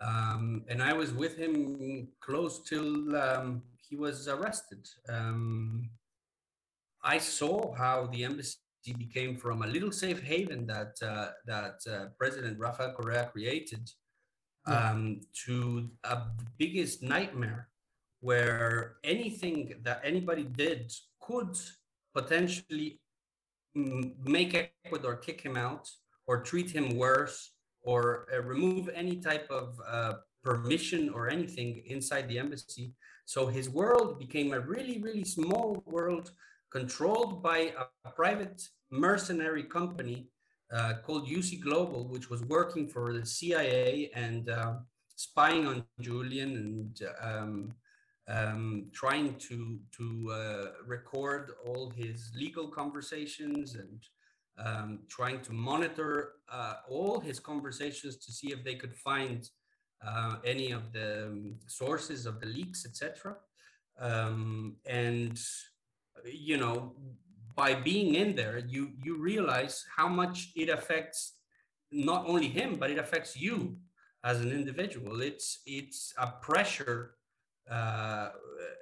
[SPEAKER 2] um, and I was with him close till um, he was arrested. Um, I saw how the embassy became from a little safe haven that uh, that uh, President Rafael Correa created um, to a biggest nightmare, where anything that anybody did could potentially make Ecuador kick him out or treat him worse or uh, remove any type of uh, permission or anything inside the embassy. So his world became a really, really small world controlled by a, private mercenary company uh, called UC Global, which was working for the CIA and uh, spying on Julian and um, um, trying to to uh, record all his legal conversations and um, trying to monitor uh, all his conversations to see if they could find uh, any of the um, sources of the leaks, etc. Um, and you know, by being in there, you you realize how much it affects not only him, but it affects you as an individual. It's it's a pressure uh,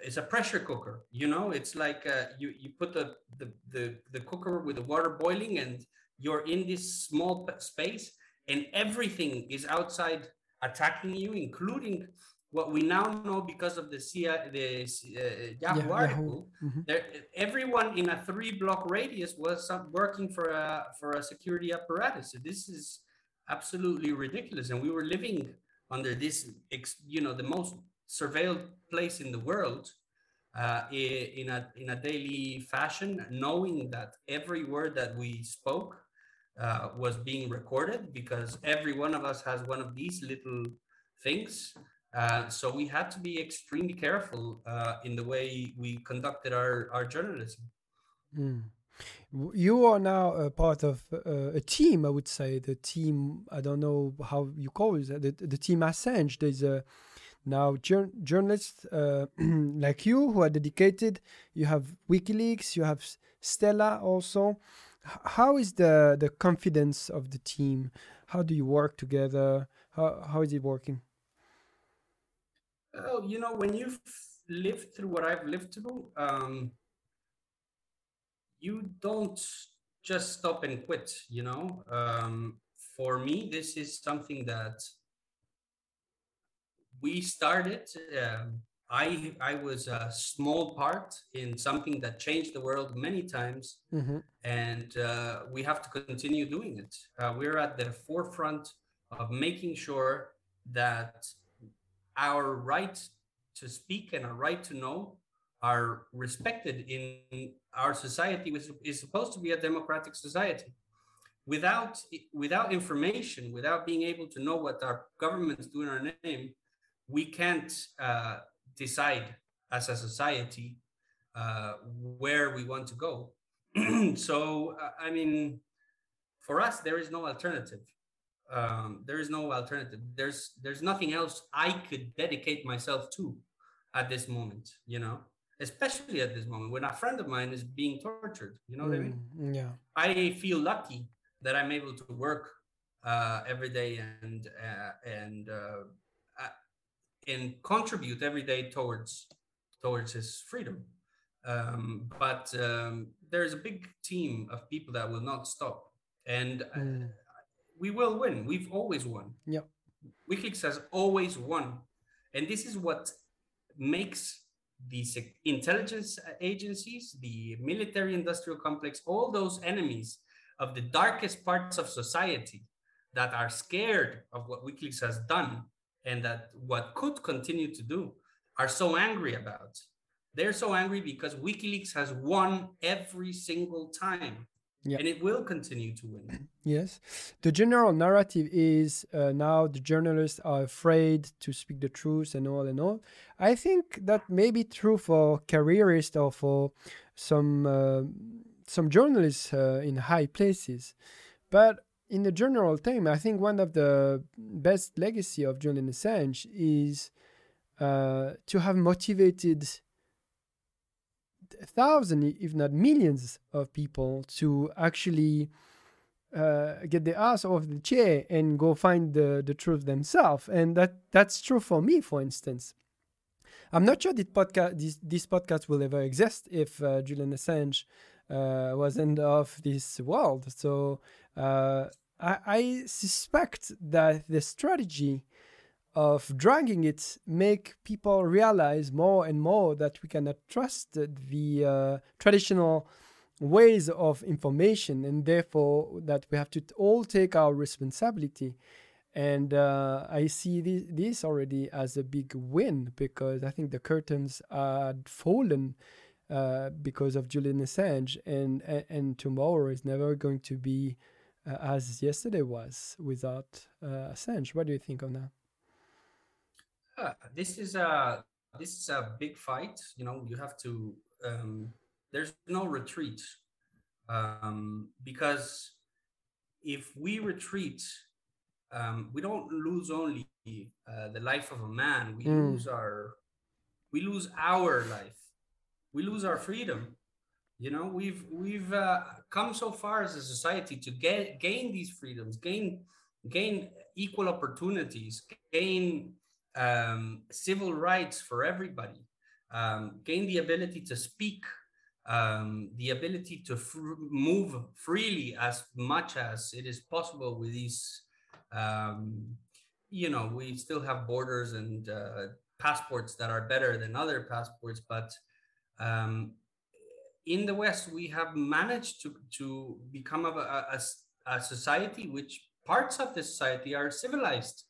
[SPEAKER 2] it's a pressure cooker. You know, it's like uh, you you put the, the the the cooker with the water boiling, and you're in this small space and everything is outside attacking you, including what we now know because of the CIA, the uh, Yahoo yeah, article. Yahoo. Mm-hmm. There, everyone in a three-block radius was working for a for a security apparatus. So this is absolutely ridiculous, and we were living under this, you know, the most surveilled place in the world uh, in a in a daily fashion, knowing that every word that we spoke uh, was being recorded because every one of us has one of these little things. Uh, so we had to be extremely careful uh, in the way we conducted our, our journalism.
[SPEAKER 1] Mm. You are now a part of uh, a team, I would say. The team, I don't know how you call it, the, the team Assange. There's a now jur- journalists uh, [CLEARS THROAT] like you who are dedicated. You have WikiLeaks, you have Stella also. H- how is the, the confidence of the team? How do you work together? How, how is it working?
[SPEAKER 2] Oh, you know, when you've lived through what I've lived through, um, you don't just stop and quit you know um, for me this is something that we started uh, i i was a small part in something that changed the world many times mm-hmm. and uh, we have to continue doing it uh, we're at the forefront of making sure that our right to speak and our right to know are respected in our society, which is supposed to be a democratic society. Without without information, without being able to know what our governments do in our name, we can't uh, decide as a society uh, where we want to go. [CLEARS THROAT] so, I mean, for us, there is no alternative. Um, there is no alternative. There's there's nothing else I could dedicate myself to at this moment. You know especially at this moment when a friend of mine is being tortured. You know what mm, I mean?
[SPEAKER 1] Mm, yeah.
[SPEAKER 2] I feel lucky that I'm able to work uh, every day and uh, and uh and contribute every day towards towards his freedom. Um, but um, there's a big team of people that will not stop, and uh, mm. we will win. We've always won.
[SPEAKER 1] Yeah.
[SPEAKER 2] WikiLeaks has always won, and this is what makes these intelligence agencies, the military industrial complex, all those enemies of the darkest parts of society that are scared of what WikiLeaks has done and that what could continue to do are so angry about. They're so angry because WikiLeaks has won every single time. Yeah. And it will continue to win.
[SPEAKER 1] Yes. The general narrative is uh, now the journalists are afraid to speak the truth and all and all. I think that may be true for careerists or for some uh, some journalists uh, in high places. But in the general term, I think one of the best legacy of Julian Assange is uh, to have motivated thousands, if not millions, of people to actually uh, get the ass off the chair and go find the, the truth themselves. And that that's true for me, for instance. I'm not sure this podcast this, this podcast will ever exist if uh, Julian Assange uh, wasn't of this world. So uh, I, I suspect that the strategy of dragging it make people realize more and more that we cannot trust the uh, traditional ways of information and therefore that we have to all take our responsibility and uh, i see this, this, already as a big win because i think the curtains had fallen uh, because of julian assange and, and, and tomorrow is never going to be uh, as yesterday was without uh, assange what do you think of that
[SPEAKER 2] uh, this is a this is a big fight. You know, you have to. Um, there's no retreat um, because if we retreat, um, we don't lose only uh, the life of a man. We mm. lose our we lose our life. We lose our freedom. You know, we've we've uh, come so far as a society to get gain these freedoms, gain gain equal opportunities, gain um, civil rights for everybody, um, gain the ability to speak um, the ability to fr- move freely as much as it is possible with these um, you know we still have borders and uh, passports that are better than other passports but um, in the west we have managed to to become a, a, a society which parts of the society are civilized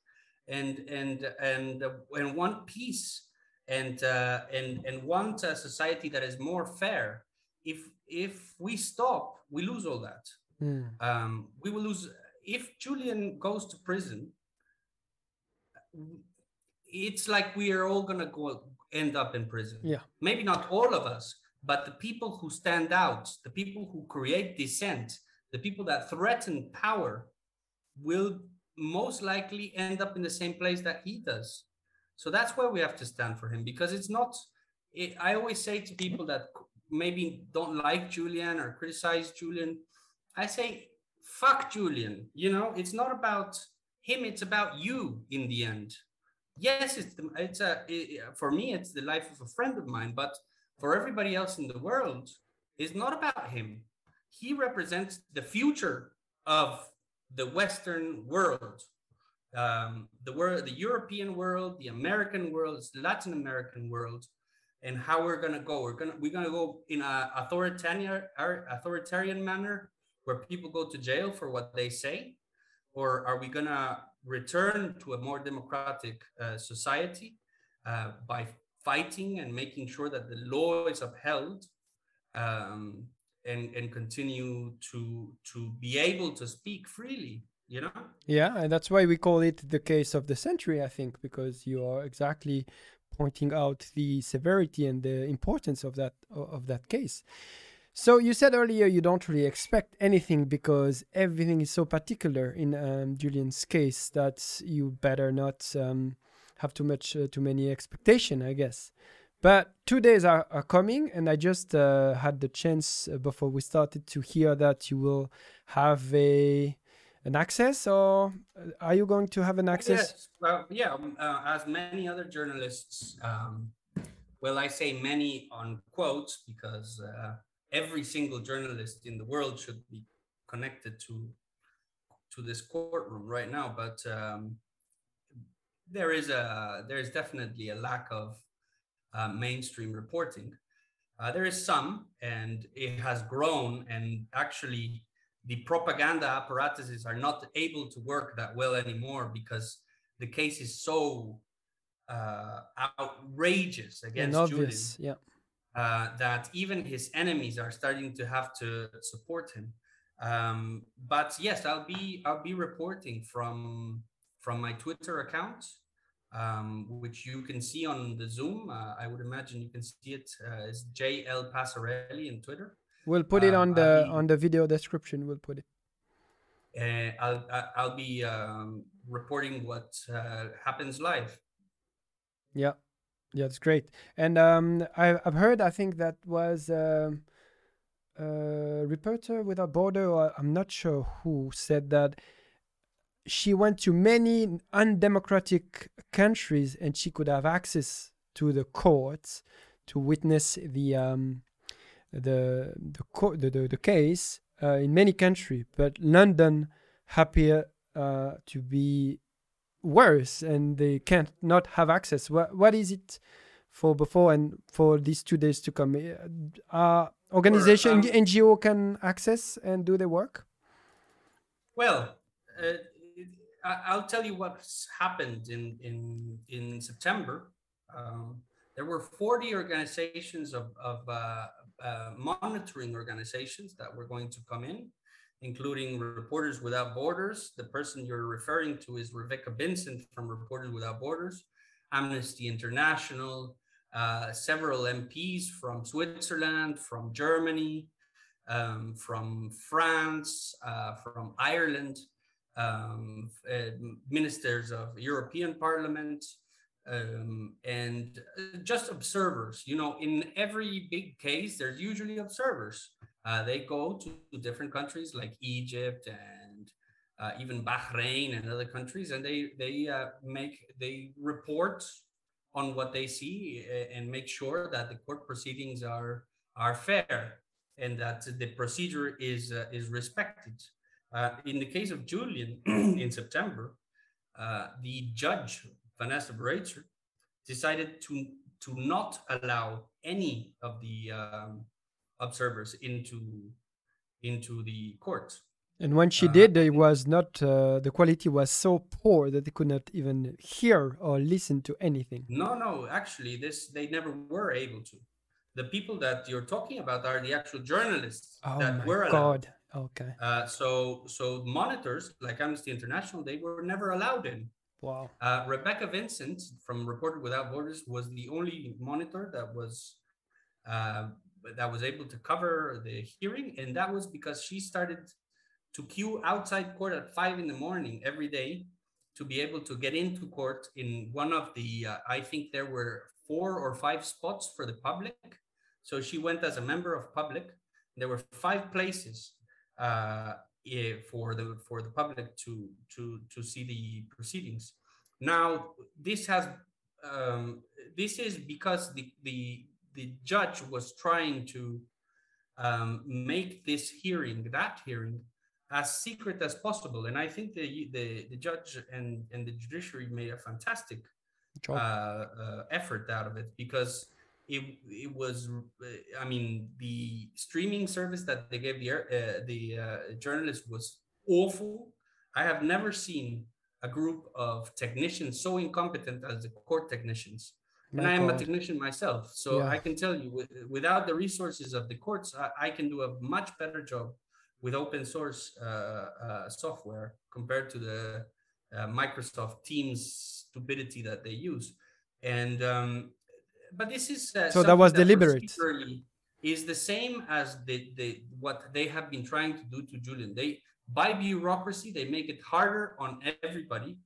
[SPEAKER 2] and and and uh, and want peace and uh, and and want a society that is more fair. If if we stop, we lose all that. Mm. Um, we will lose. If Julian goes to prison, it's like we are all gonna go end up in prison.
[SPEAKER 1] Yeah.
[SPEAKER 2] Maybe not all of us, but the people who stand out, the people who create dissent, the people that threaten power, will most likely end up in the same place that he does. So that's where we have to stand for him because it's not. It, I always say to people that maybe don't like Julian or criticize Julian, I say, fuck Julian. You know, it's not about him, it's about you in the end. Yes, it's the, it's a it, for me it's the life of a friend of mine, but for everybody else in the world, it's not about him. He represents the future of the Western world, um, the world, the European world, the American world, the Latin American world, and how we're gonna go. We're gonna we're gonna go in a authoritarian authoritarian manner where people go to jail for what they say, or are we gonna return to a more democratic uh, society uh, by fighting and making sure that the law is upheld um, and and continue to to be able to speak freely you know?
[SPEAKER 1] Yeah and that's why we call it the case of the century i think because you are exactly pointing out the severity and the importance of that of that case so you said earlier you don't really expect anything because everything is so particular in um, Julian's case that you better not um, have too much uh, too many expectation, I guess. But two days are, are coming, and I just uh, had the chance uh, before we started to hear that you will have a an access, or uh, are you going to have an access?
[SPEAKER 2] Yes, well, yeah. Um, uh, as many other journalists, um, well, I say many on quotes because uh, every single journalist in the world should be connected to to this courtroom right now. But um, there is a there is definitely a lack of uh, mainstream reporting. Uh, there is some, and it has grown, and actually, the propaganda apparatuses are not able to work that well anymore because the case is so uh, outrageous against obvious,
[SPEAKER 1] Julian,
[SPEAKER 2] yeah. Uh, that even his enemies are starting to have to support him. Um, but yes, I'll be I'll be reporting from from my Twitter account um, which you can see on the Zoom. Uh, I would imagine you can see it uh, as JL Passarelli in Twitter.
[SPEAKER 1] We'll put it um, on the be, on the video description. We'll put it.
[SPEAKER 2] Uh, I'll I'll be um, reporting what uh, happens live.
[SPEAKER 1] Yeah, yeah, it's great. And um, I, I've heard. I think that was. Um, uh, Reporter Without Border, or I'm not sure who said that she went to many undemocratic countries and she could have access to the courts to witness the um, the the, court, the, the, the case uh, in many countries, but London appear uh, to be worse, and they can't not have access. What what is it for before and for these two days to come? Uh, organization um, NGO can access and do their work.
[SPEAKER 2] Well, uh, I'll tell you what's happened in in in September. Um, there were 40 organizations of, of uh, uh, monitoring organizations that were going to come in, including Reporters Without Borders. The person you're referring to is Rebecca Vincent from Reporters Without Borders, Amnesty International, uh, several MPs from Switzerland, from Germany, um, from France, uh, from Ireland um, uh, ministers of European Parliament, um, and uh, just observers. You know, in every big case, there's usually observers. Uh, they go to, different countries like Egypt and uh, even Bahrain and other countries, and they they uh, make they report on what they see and make sure that the court proceedings are are fair and that the procedure is uh, is respected. Uh, in the case of Julian [CLEARS THROAT] in September, uh, the judge Vanessa Baraitser decided to to not allow any of the um, observers into into the court.
[SPEAKER 1] And when she uh, did, it was not uh, the quality was so poor that they could not even hear or listen to anything.
[SPEAKER 2] No, no, actually, this they never were able to. The people that you're talking about are the actual journalists
[SPEAKER 1] oh
[SPEAKER 2] that were allowed.
[SPEAKER 1] God. Okay.
[SPEAKER 2] Uh, so, so monitors like Amnesty International, they were never allowed in.
[SPEAKER 1] Wow.
[SPEAKER 2] Uh, Rebecca Vincent from Reporter Without Borders was the only monitor that was uh, that was able to cover the hearing, and that was because she started to queue outside court at five in the morning every day to be able to get into court in one of the uh, i think there were four or five spots for the public. So she went as a member of public. There were five places uh, eh, for the for the public to to to see the proceedings. Now this has um, this is because the the the judge was trying to um, make this hearing that hearing as secret as possible. And I think the the, the judge and, and the judiciary made a fantastic uh, uh, effort out of it because it it was I mean the streaming service that they gave the uh, the uh, journalist was awful. I have never seen a group of technicians so incompetent as the court technicians. And I am a technician myself, so yeah. I can tell you, with, without the resources of the courts, I, I can do a much better job with open source uh, uh, software compared to the uh, Microsoft Teams stupidity that they use. And um, but this is
[SPEAKER 1] so that was that deliberate.
[SPEAKER 2] Is the same as the, the what they have been trying to do to Julian. They by bureaucracy they make it harder on everybody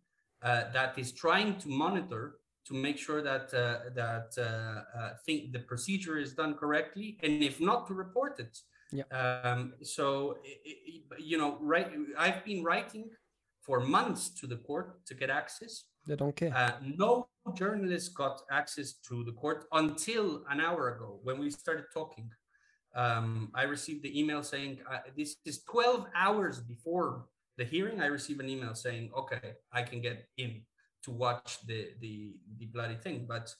[SPEAKER 2] uh, that is trying to monitor to make sure that uh, that uh, think the procedure is done correctly, and if not, to report it.
[SPEAKER 1] Yeah.
[SPEAKER 2] Um, so, you know, right. I've been writing for months to the court to get access.
[SPEAKER 1] They don't care.
[SPEAKER 2] Uh, no journalist got access to the court until an hour ago when we started talking. Um, I received the email saying uh, this is 12 hours before the hearing. I received an email saying, "Okay, I can get in to watch the the, the bloody thing." But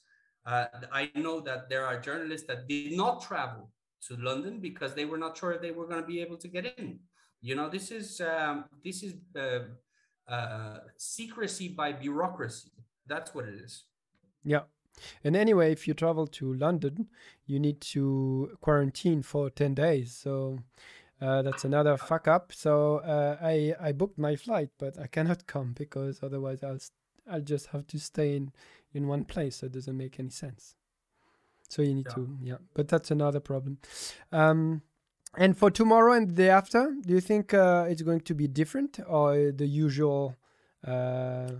[SPEAKER 2] uh, I know that there are journalists that did not travel to London because they were not sure they were going to be able to get in. You know, this is um, this is uh, uh, secrecy by bureaucracy. That's what it is.
[SPEAKER 1] Yeah. And anyway, if you travel to London, you need to quarantine for 10 days. So uh, that's another fuck up. So uh, I, I booked my flight, but I cannot [LAUGHS] come because otherwise I'll, I'll just have to stay in, in one place. So it doesn't make any sense. So you need yeah. to, yeah. But that's another problem. Um, and for tomorrow and the day after, do you think uh, it's going to be different or the usual? Uh...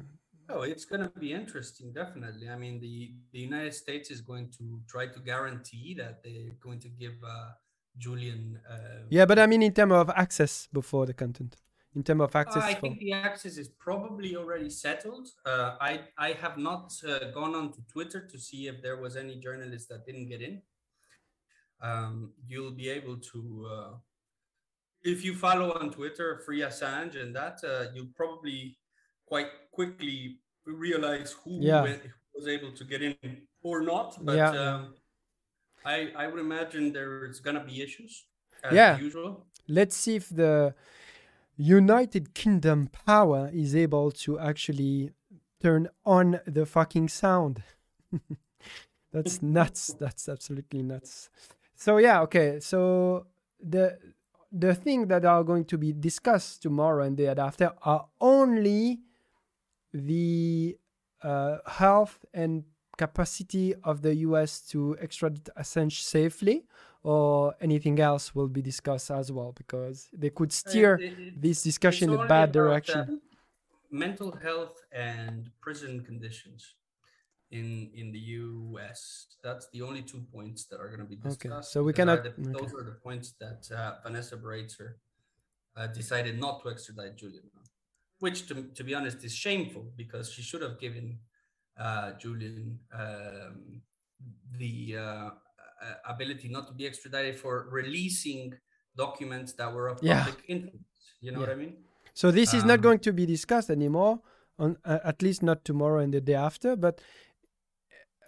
[SPEAKER 2] Oh, it's going to be interesting, definitely. I mean, the, the United States is going to try to guarantee that they're going to give uh, Julian. Uh,
[SPEAKER 1] yeah, but I mean, in terms of access before the content in terms of access?
[SPEAKER 2] I think the access is probably already settled. Uh, I I have not uh, gone on to Twitter to see if there was any journalist that didn't get in. Um, you'll be able to, uh, if you follow on Twitter, Free Assange and that, uh, you'll probably quite quickly realize who, yeah. went, was able to get in or not. But yeah. um, I I would imagine there's gonna be issues. yeah. usual.
[SPEAKER 1] Let's see if the United Kingdom power is able to actually turn on the fucking sound. [LAUGHS] That's [LAUGHS] nuts. That's absolutely nuts. So yeah, okay. So the the thing that are going to be discussed tomorrow and the day after are only the uh, health and capacity of the US to extradite Assange safely or anything else will be discussed as well because they could steer it, it, this discussion in a bad direction.
[SPEAKER 2] Mental health and prison conditions in in the US. That's the only two points that are going to be discussed.
[SPEAKER 1] Okay, so we cannot.
[SPEAKER 2] The, okay. Those are the points that uh, Vanessa Baraitser uh, decided not to extradite Julian, which, to, to be honest, is shameful because she should have given uh, Julian um, the uh, ability not to be extradited for releasing documents that were of
[SPEAKER 1] Yeah.
[SPEAKER 2] public interest. You know
[SPEAKER 1] Yeah.
[SPEAKER 2] what I mean?
[SPEAKER 1] So this is not
[SPEAKER 2] Um,
[SPEAKER 1] going to be discussed anymore, on uh, at least not tomorrow and the day after. But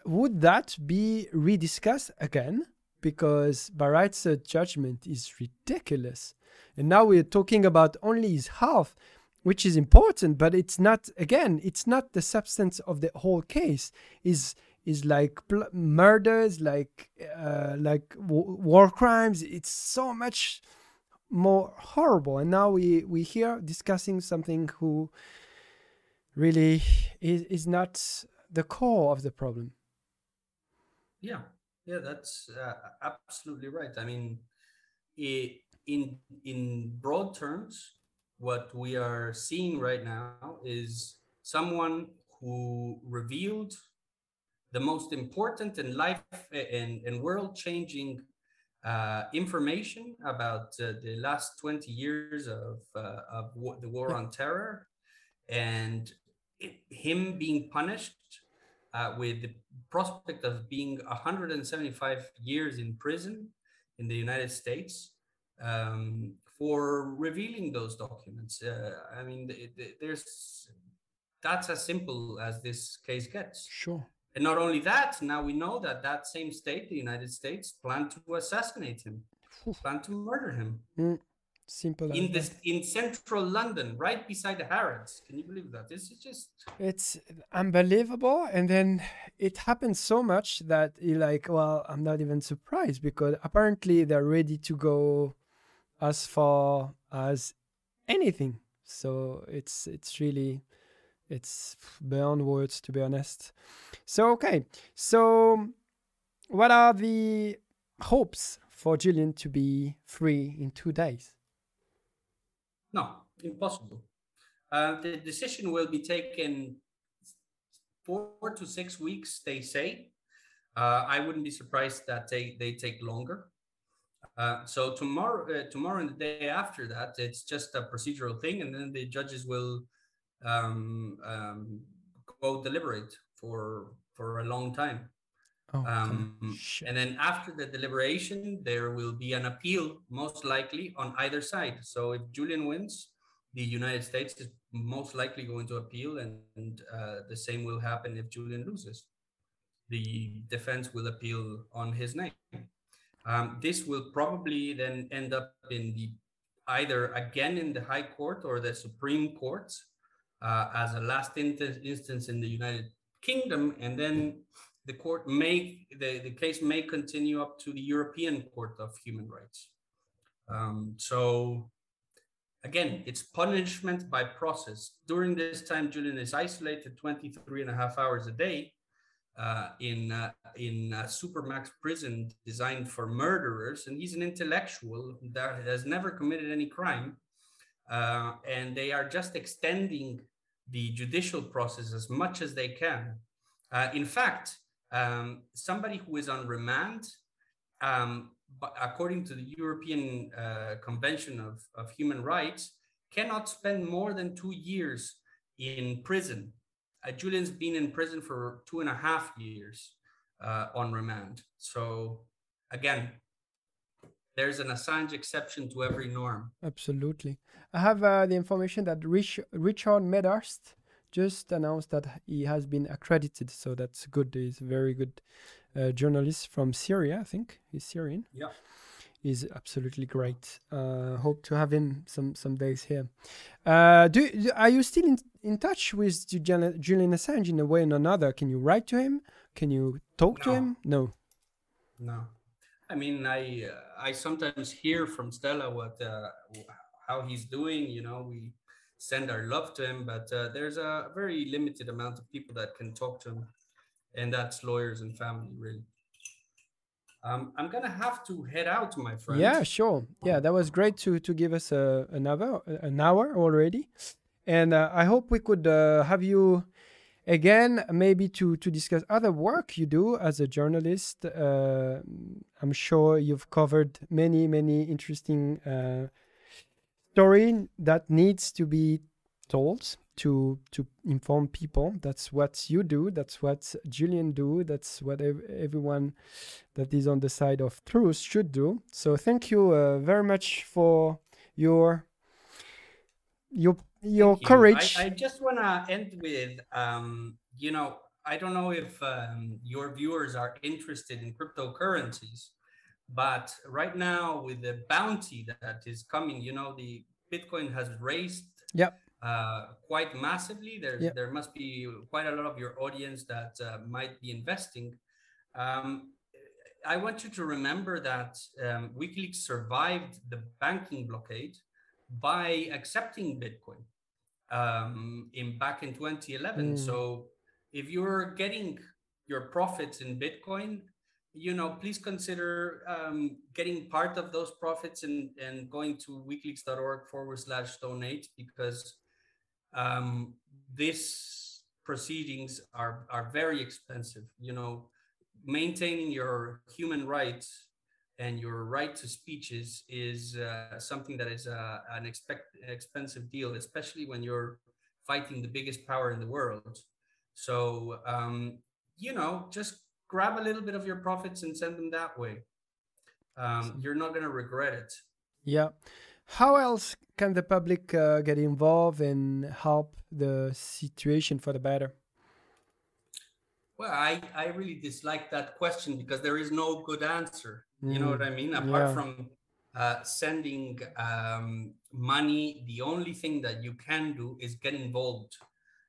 [SPEAKER 1] would that be rediscussed again? Because Baraitser's uh, judgment is ridiculous, and now we're talking about only his half, which is important, but it's not. Again, it's not the substance of the whole case. Is is like pl- murders, like uh, like w- war crimes. It's so much more horrible and now we we here discussing something who really is, is not the core of the problem
[SPEAKER 2] Yeah, yeah, that's uh, absolutely right. I mean, i in in broad terms, what we are seeing right now is someone who revealed the most important and life and, and world changing uh, information about uh, the last 20 years of, uh, of wa- the war on terror and it, him being punished uh, with the prospect of being 175 years in prison in the United States um, for revealing those documents. Uh, I mean, th- th- there's that's as simple as this case gets.
[SPEAKER 1] sure
[SPEAKER 2] And not only that, now we know that that same state, the United States, planned to assassinate him, planned to murder him.
[SPEAKER 1] Mm, simple
[SPEAKER 2] in this in central London, right beside the Harrods. Can you believe that? This is just
[SPEAKER 1] it's unbelievable. And then it happens so much that you're like well i'm not even surprised because apparently they're ready to go as far as anything. So it's it's really it's beyond words to be honest so okay so what are the hopes for julian to be free in two days
[SPEAKER 2] no impossible. Uh, the decision will be taken four to six weeks, they say. Uh, I wouldn't be surprised that they, they take longer. Uh, so tomorrow, uh, tomorrow and the day after that, it's just a procedural thing, and then the judges will um, um, go deliberate for for a long time.
[SPEAKER 1] oh.
[SPEAKER 2] Um, and then after the deliberation, there will be an appeal, most likely on either side. So if Julian wins, the United States is most likely going to appeal, and, and uh, the same will happen if Julian loses. The defense will appeal on his name. Um, this will probably then end up in the either again in the High Court or the Supreme Court uh, as a last in- instance in the United Kingdom, and then the court may the, the case may continue up to the European Court of Human Rights. Um, so again, it's punishment by process. During this time, Julian is isolated 23 and a half hours a day uh, in uh, in a supermax prison designed for murderers, and he's an intellectual that has never committed any crime, uh, and they are just extending the judicial process as much as they can. Uh, in fact, um, somebody who is on remand, um, according to the European uh, Convention of, of Human Rights, cannot spend more than two years in prison. Uh, Julian's been in prison for two and a half years uh, on remand. So, again, there's an Assange exception to every norm.
[SPEAKER 1] Absolutely. I have uh, the information that Rich, Richard Medhurst just announced that he has been accredited, so that's good. He's a very good uh, journalist from Syria, I think. He's Syrian.
[SPEAKER 2] Yeah.
[SPEAKER 1] He's absolutely great. Uh, hope to have him some some days here. Uh, do, do- are you still in, in touch with Julian, Julian Assange in a way or another? Can you write to him? Can you talk to him? No.
[SPEAKER 2] No, I mean, I uh, I sometimes hear from Stella what uh, how he's doing. You know, we send our love to him, but uh, there's a very limited amount of people that can talk to him, and that's lawyers and family, really. Um, I'm gonna have to head out, my friend.
[SPEAKER 1] Yeah, sure. Yeah, that was great to to give us a, an hour an hour already, and uh, I hope we could uh, have you again, maybe to to discuss other work you do as a journalist. Uh, I'm sure you've covered many many interesting uh, story that needs to be told to to inform people. That's what you do. That's what Julian do. That's what ev- everyone that is on the side of truth should do. So thank you uh, very much for your your your
[SPEAKER 2] Thank you.
[SPEAKER 1] courage.
[SPEAKER 2] I, I just want to end with, um, you know, I don't know if um, your viewers are interested in cryptocurrencies, but right now with the bounty that is coming, you know, the Bitcoin has raised
[SPEAKER 1] Yep.
[SPEAKER 2] uh, quite massively. There's
[SPEAKER 1] Yep.
[SPEAKER 2] there must be quite a lot of your audience that uh, might be investing. Um, I want you to remember that um, WikiLeaks survived the banking blockade by accepting Bitcoin um, in back in 2011.
[SPEAKER 1] Mm.
[SPEAKER 2] So if you're getting your profits in Bitcoin, you know, please consider um, getting part of those profits and, and going to wikileaks.org forward slash donate because um, these proceedings are, are very expensive. You know, maintaining your human rights and your right to speeches is, uh, something that is uh, an expect, expensive deal, especially when you're fighting the biggest power in the world. So, um, you know, just grab a little bit of your profits and send them that way. Um, you're not going to regret it.
[SPEAKER 1] Yeah. How else can the public uh, get involved and help the situation for the better?
[SPEAKER 2] Well, I, I really dislike that question because there is no good answer. You know
[SPEAKER 1] Mm,
[SPEAKER 2] what I mean? Apart
[SPEAKER 1] yeah.
[SPEAKER 2] from uh, sending um, money, the only thing that you can do is get involved.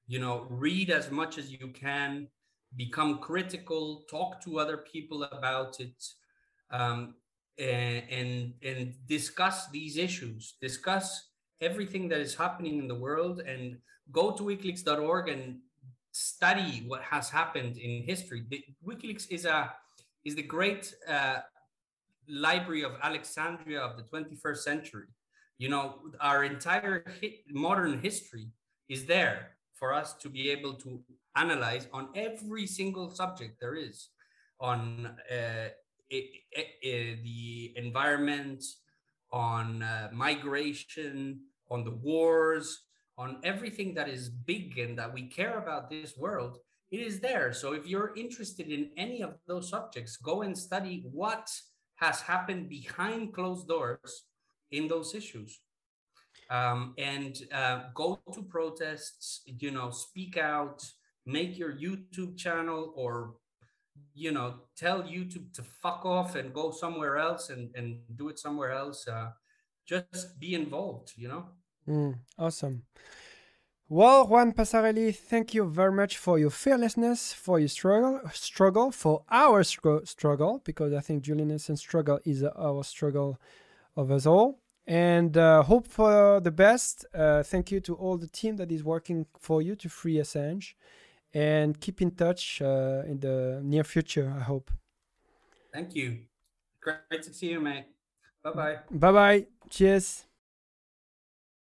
[SPEAKER 2] You know, read as much as you can, become critical, talk to other people about it, um, and, and and discuss these issues. Discuss everything that is happening in the world, and go to wikileaks.org and study what has happened in history. The, WikiLeaks is a is the great uh, library of Alexandria of the 21st century. You know, our entire modern history is there for us to be able to analyze on every single subject there is on uh, i- i- i- the environment, on uh, migration, on the wars, on everything that is big and that we care about this world. It is there. So if you're interested in any of those subjects, go and study what has happened behind closed doors in those issues um, and uh, go to protests you know speak out make your youtube channel or you know tell youtube to fuck off and go somewhere else and, and do it somewhere else uh, just be involved you know
[SPEAKER 1] Mm, awesome. Well, Juan Passarelli, thank you very much for your fearlessness, for your struggle, struggle, for our str- struggle, because I think Julian Assange struggle is our struggle of us all. And uh, hope for the best. Uh, thank you to all the team that is working for you to free Assange, and keep in touch uh, in the near future. I hope.
[SPEAKER 2] thank you great to see you mate bye bye
[SPEAKER 1] Bye bye. Cheers.